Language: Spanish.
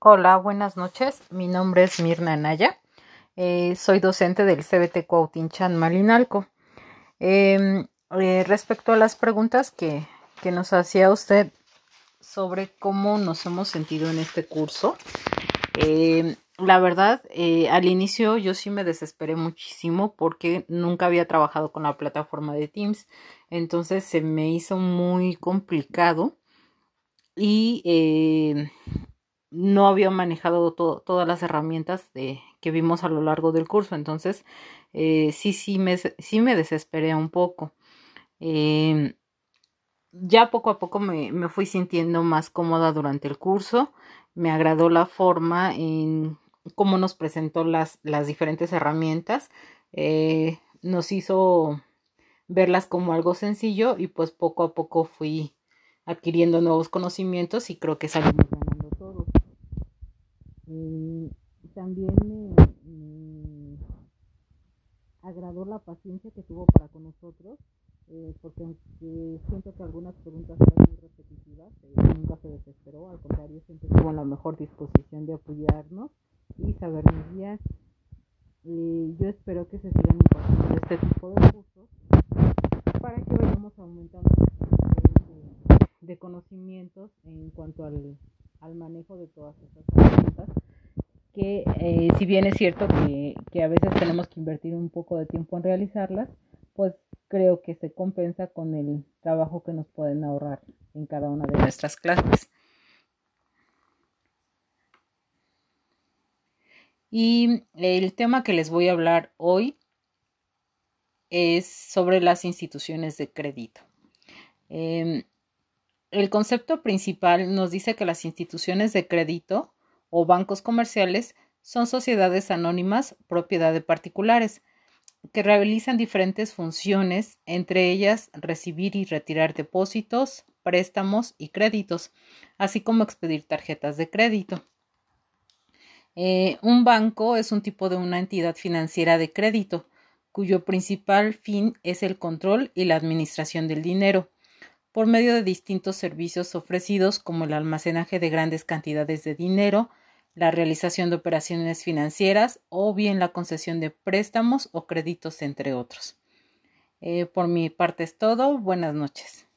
Hola, buenas noches. Mi nombre es Mirna Naya. Eh, soy docente del CBT Cuautinchan Malinalco. Em, eh, respecto a las preguntas que, que, nos hacía usted sobre cómo nos hemos sentido en este curso, eh, la verdad, eh, al inicio yo sí me desesperé muchísimo porque nunca había trabajado con la plataforma de Teams, entonces se me hizo muy complicado y eh, no había manejado todas las herramientas de, que vimos a lo largo del curso, entonces eh, sí, sí me, sí me desesperé un poco. Eh, ya poco a poco me, me, fui sintiendo más cómoda durante el curso, me agradó la forma en cómo nos presentó las, las diferentes herramientas, eh, nos hizo verlas como algo sencillo y pues poco a poco fui adquiriendo nuevos conocimientos y creo que salimos también me, me, agradó la paciencia que tuvo para con nosotros, eh, porque aunque siento que algunas preguntas eran muy repetitivas, eh, nunca se desesperó, al contrario, siempre tuvo la mejor disposición de apoyarnos y sabernos guiar. Eh, yo espero que se sigan impartiendo este tipo de cursos para que vayamos aumentando de conocimientos en cuanto al, al, manejo de todas estas herramientas que eh, si bien es cierto que, que, a veces tenemos que invertir un poco de tiempo en realizarlas, pues creo que se compensa con el trabajo que nos pueden ahorrar en cada una de nuestras clases. Y el tema que les voy a hablar hoy es sobre las instituciones de crédito. Eh, el concepto principal nos dice que las instituciones de crédito o bancos comerciales son sociedades anónimas propiedad de particulares que realizan diferentes funciones, entre ellas recibir y retirar depósitos, préstamos y créditos, así como expedir tarjetas de crédito. Eh, un banco es un tipo de una entidad financiera de crédito, cuyo principal fin es el control y la administración del dinero, por medio de distintos servicios ofrecidos como el almacenaje de grandes cantidades de dinero, la realización de operaciones financieras o bien la concesión de préstamos o créditos, entre otros. Eh, por mi parte es todo. Buenas noches.